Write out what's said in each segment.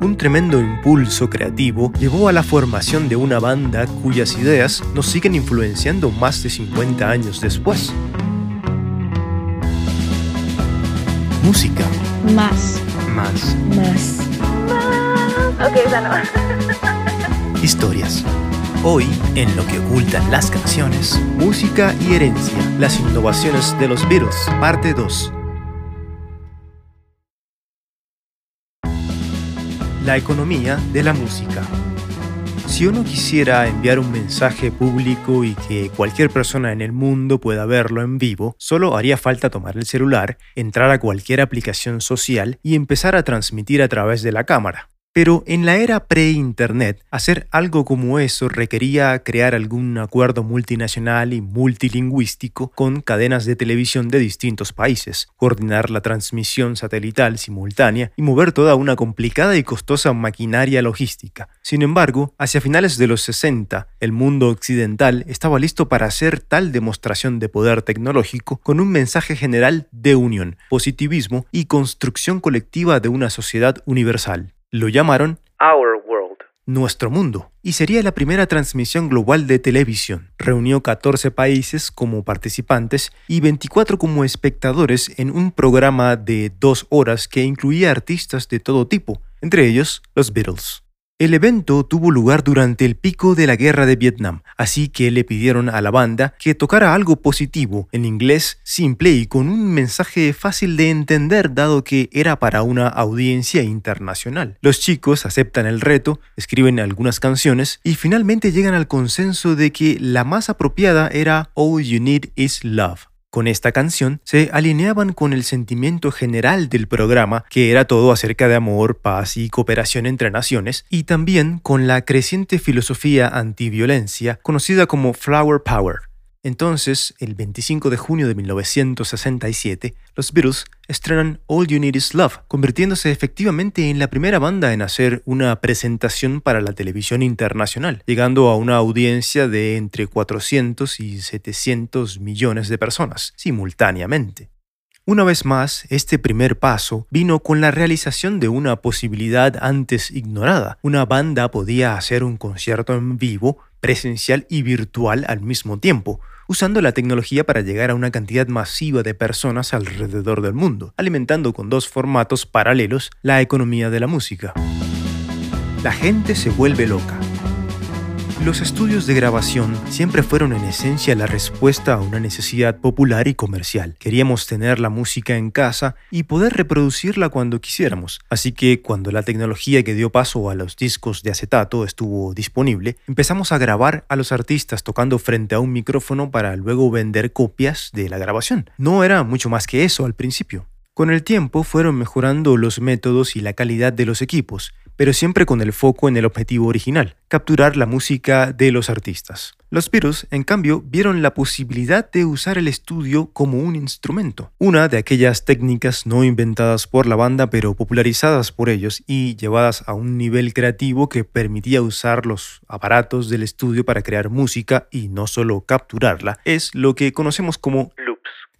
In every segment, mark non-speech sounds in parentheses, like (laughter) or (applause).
Un tremendo impulso creativo llevó a la formación de una banda cuyas ideas nos siguen influenciando más de 50 años después. Música. Más. Más. Más. Ok, esa no. (laughs) Historias. Hoy, en lo que ocultan las canciones, música y herencia, las innovaciones de los Beatles, parte 2. La economía de la música. Si uno quisiera enviar un mensaje público y que cualquier persona en el mundo pueda verlo en vivo, solo haría falta tomar el celular, entrar a cualquier aplicación social y empezar a transmitir a través de la cámara. Pero en la era pre-Internet, hacer algo como eso requería crear algún acuerdo multinacional y multilingüístico con cadenas de televisión de distintos países, coordinar la transmisión satelital simultánea y mover toda una complicada y costosa maquinaria logística. Sin embargo, hacia finales de los 60, el mundo occidental estaba listo para hacer tal demostración de poder tecnológico con un mensaje general de unión, positivismo y construcción colectiva de una sociedad universal. Lo llamaron Our World. Nuestro Mundo y sería la primera transmisión global de televisión. Reunió 14 países como participantes y 24 como espectadores en un programa de dos horas que incluía artistas de todo tipo, entre ellos los Beatles. El evento tuvo lugar durante el pico de la guerra de Vietnam, así que le pidieron a la banda que tocara algo positivo, en inglés simple y con un mensaje fácil de entender dado que era para una audiencia internacional. Los chicos aceptan el reto, escriben algunas canciones y finalmente llegan al consenso de que la más apropiada era All You Need Is Love. Con esta canción se alineaban con el sentimiento general del programa, que era todo acerca de amor, paz y cooperación entre naciones, y también con la creciente filosofía antiviolencia conocida como Flower Power. Entonces, el 25 de junio de 1967, los Beatles estrenan All You Need Is Love, convirtiéndose efectivamente en la primera banda en hacer una presentación para la televisión internacional, llegando a una audiencia de entre 400 y 700 millones de personas simultáneamente. Una vez más, este primer paso vino con la realización de una posibilidad antes ignorada. Una banda podía hacer un concierto en vivo, presencial y virtual al mismo tiempo, usando la tecnología para llegar a una cantidad masiva de personas alrededor del mundo, alimentando con dos formatos paralelos la economía de la música. La gente se vuelve loca. Los estudios de grabación siempre fueron en esencia la respuesta a una necesidad popular y comercial. Queríamos tener la música en casa y poder reproducirla cuando quisiéramos. Así que cuando la tecnología que dio paso a los discos de acetato estuvo disponible, empezamos a grabar a los artistas tocando frente a un micrófono para luego vender copias de la grabación. No era mucho más que eso al principio. Con el tiempo fueron mejorando los métodos y la calidad de los equipos, pero siempre con el foco en el objetivo original, capturar la música de los artistas. Los Beatles, en cambio, vieron la posibilidad de usar el estudio como un instrumento, una de aquellas técnicas no inventadas por la banda pero popularizadas por ellos y llevadas a un nivel creativo que permitía usar los aparatos del estudio para crear música y no solo capturarla, es lo que conocemos como.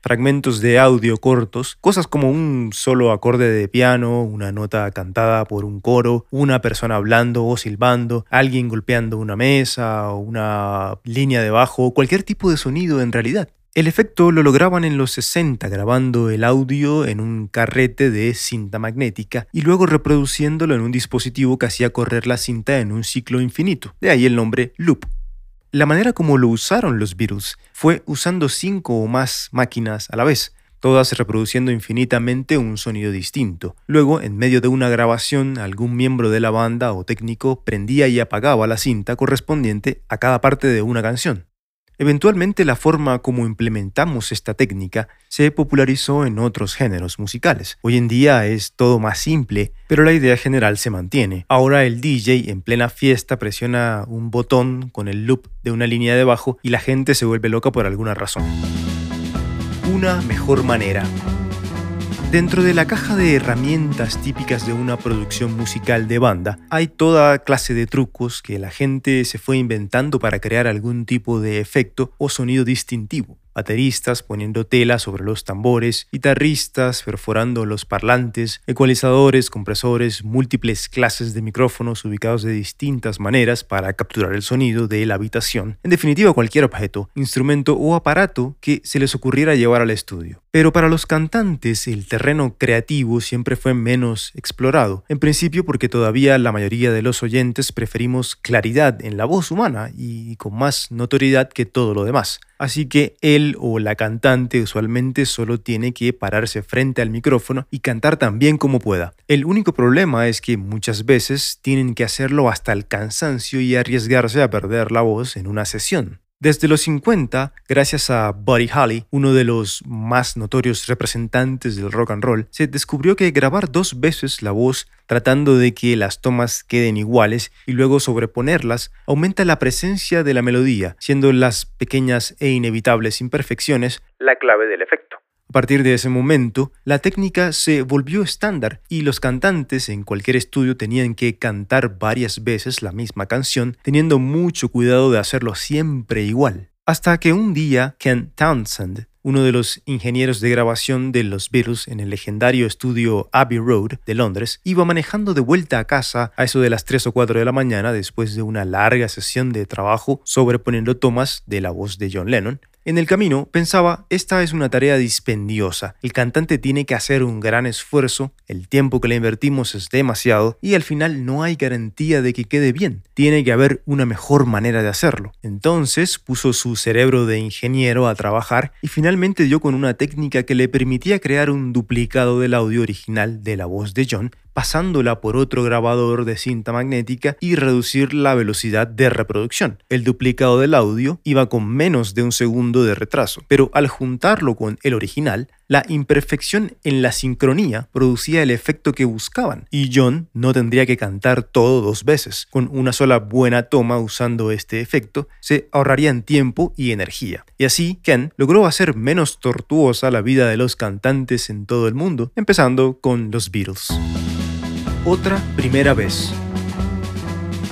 Fragmentos de audio cortos, cosas como un solo acorde de piano, una nota cantada por un coro, una persona hablando o silbando, alguien golpeando una mesa o una línea de bajo, cualquier tipo de sonido en realidad. El efecto lo lograban en los 60 grabando el audio en un carrete de cinta magnética y luego reproduciéndolo en un dispositivo que hacía correr la cinta en un ciclo infinito. De ahí el nombre loop. La manera como lo usaron los Beatles fue usando cinco o más máquinas a la vez, todas reproduciendo infinitamente un sonido distinto. Luego, en medio de una grabación, algún miembro de la banda o técnico prendía y apagaba la cinta correspondiente a cada parte de una canción. Eventualmente la forma como implementamos esta técnica se popularizó en otros géneros musicales. Hoy en día es todo más simple, pero la idea general se mantiene. Ahora el DJ en plena fiesta presiona un botón con el loop de una línea de bajo y la gente se vuelve loca por alguna razón. Una mejor manera. Dentro de la caja de herramientas típicas de una producción musical de banda, hay toda clase de trucos que la gente se fue inventando para crear algún tipo de efecto o sonido distintivo. Bateristas poniendo tela sobre los tambores, guitarristas perforando los parlantes, ecualizadores, compresores, múltiples clases de micrófonos ubicados de distintas maneras para capturar el sonido de la habitación, en definitiva cualquier objeto, instrumento o aparato que se les ocurriera llevar al estudio. Pero para los cantantes el terreno creativo siempre fue menos explorado, en principio porque todavía la mayoría de los oyentes preferimos claridad en la voz humana y con más notoriedad que todo lo demás. Así que él o la cantante usualmente solo tiene que pararse frente al micrófono y cantar tan bien como pueda. El único problema es que muchas veces tienen que hacerlo hasta el cansancio y arriesgarse a perder la voz en una sesión. Desde los 50, gracias a Buddy Holly, uno de los más notorios representantes del rock and roll, se descubrió que grabar dos veces la voz tratando de que las tomas queden iguales y luego sobreponerlas aumenta la presencia de la melodía, siendo las pequeñas e inevitables imperfecciones la clave del efecto. A partir de ese momento, la técnica se volvió estándar y los cantantes en cualquier estudio tenían que cantar varias veces la misma canción, teniendo mucho cuidado de hacerlo siempre igual. Hasta que un día Ken Townsend, uno de los ingenieros de grabación de los Beatles en el legendario estudio Abbey Road de Londres, iba manejando de vuelta a casa a eso de las 3 o 4 de la mañana después de una larga sesión de trabajo sobreponiendo tomas de la voz de John Lennon, en el camino pensaba, esta es una tarea dispendiosa, el cantante tiene que hacer un gran esfuerzo, el tiempo que le invertimos es demasiado y al final no hay garantía de que quede bien, tiene que haber una mejor manera de hacerlo. Entonces puso su cerebro de ingeniero a trabajar y finalmente dio con una técnica que le permitía crear un duplicado del audio original de la voz de John pasándola por otro grabador de cinta magnética y reducir la velocidad de reproducción. El duplicado del audio iba con menos de un segundo de retraso, pero al juntarlo con el original, la imperfección en la sincronía producía el efecto que buscaban, y John no tendría que cantar todo dos veces. Con una sola buena toma usando este efecto, se ahorrarían tiempo y energía. Y así, Ken logró hacer menos tortuosa la vida de los cantantes en todo el mundo, empezando con los Beatles. Otra primera vez.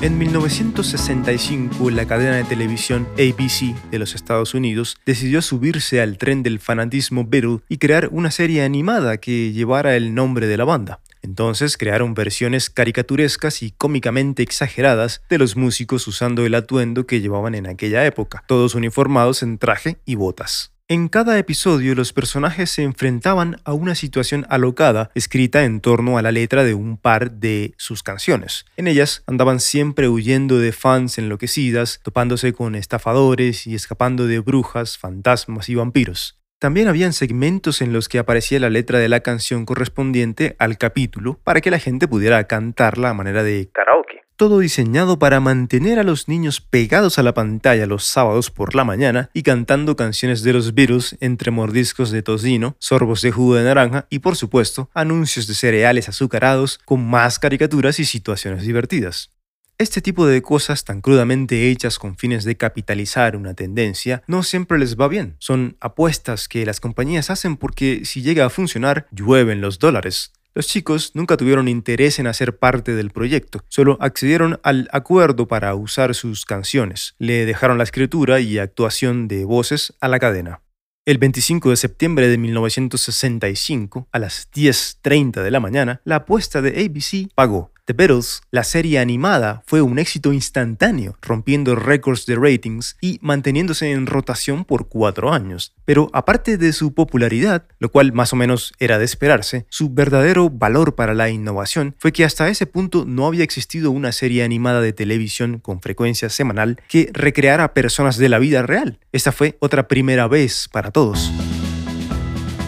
En 1965, la cadena de televisión ABC de los Estados Unidos decidió subirse al tren del fanatismo Beatle y crear una serie animada que llevara el nombre de la banda. Entonces crearon versiones caricaturescas y cómicamente exageradas de los músicos usando el atuendo que llevaban en aquella época, todos uniformados en traje y botas. En cada episodio los personajes se enfrentaban a una situación alocada escrita en torno a la letra de un par de sus canciones. En ellas andaban siempre huyendo de fans enloquecidas, topándose con estafadores y escapando de brujas, fantasmas y vampiros. También habían segmentos en los que aparecía la letra de la canción correspondiente al capítulo para que la gente pudiera cantarla a manera de karaoke todo diseñado para mantener a los niños pegados a la pantalla los sábados por la mañana y cantando canciones de los Beatles entre mordiscos de tocino, sorbos de jugo de naranja y por supuesto anuncios de cereales azucarados con más caricaturas y situaciones divertidas. Este tipo de cosas tan crudamente hechas con fines de capitalizar una tendencia no siempre les va bien. Son apuestas que las compañías hacen porque si llega a funcionar, llueven los dólares. Los chicos nunca tuvieron interés en hacer parte del proyecto, solo accedieron al acuerdo para usar sus canciones. Le dejaron la escritura y actuación de voces a la cadena. El 25 de septiembre de 1965, a las 10.30 de la mañana, la apuesta de ABC pagó The Beatles, la serie animada, fue un éxito instantáneo, rompiendo récords de ratings y manteniéndose en rotación por cuatro años. Pero aparte de su popularidad, lo cual más o menos era de esperarse, su verdadero valor para la innovación fue que hasta ese punto no había existido una serie animada de televisión con frecuencia semanal que recreara personas de la vida real. Esta fue otra primera vez para todos.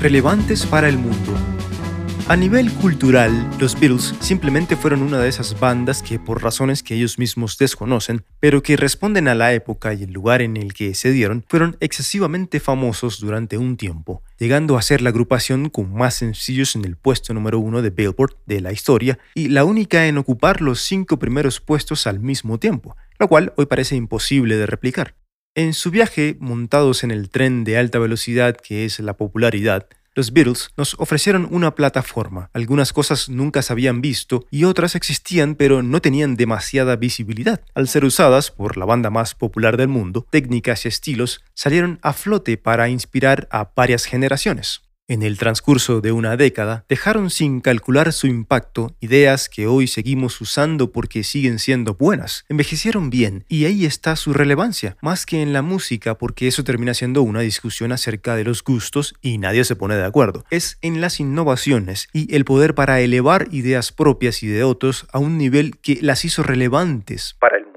Relevantes para el mundo. A nivel cultural, los Beatles simplemente fueron una de esas bandas que por razones que ellos mismos desconocen, pero que responden a la época y el lugar en el que se dieron, fueron excesivamente famosos durante un tiempo, llegando a ser la agrupación con más sencillos en el puesto número uno de Billboard de la historia y la única en ocupar los cinco primeros puestos al mismo tiempo, lo cual hoy parece imposible de replicar. En su viaje, montados en el tren de alta velocidad que es la popularidad, Los Beatles nos ofrecieron una plataforma. Algunas cosas nunca se habían visto y otras existían pero no tenían demasiada visibilidad. Al ser usadas por la banda más popular del mundo, técnicas y estilos salieron a flote para inspirar a varias generaciones. En el transcurso de una década, dejaron sin calcular su impacto ideas que hoy seguimos usando porque siguen siendo buenas. Envejecieron bien y ahí está su relevancia, más que en la música porque eso termina siendo una discusión acerca de los gustos y nadie se pone de acuerdo. Es en las innovaciones y el poder para elevar ideas propias y de otros a un nivel que las hizo relevantes para el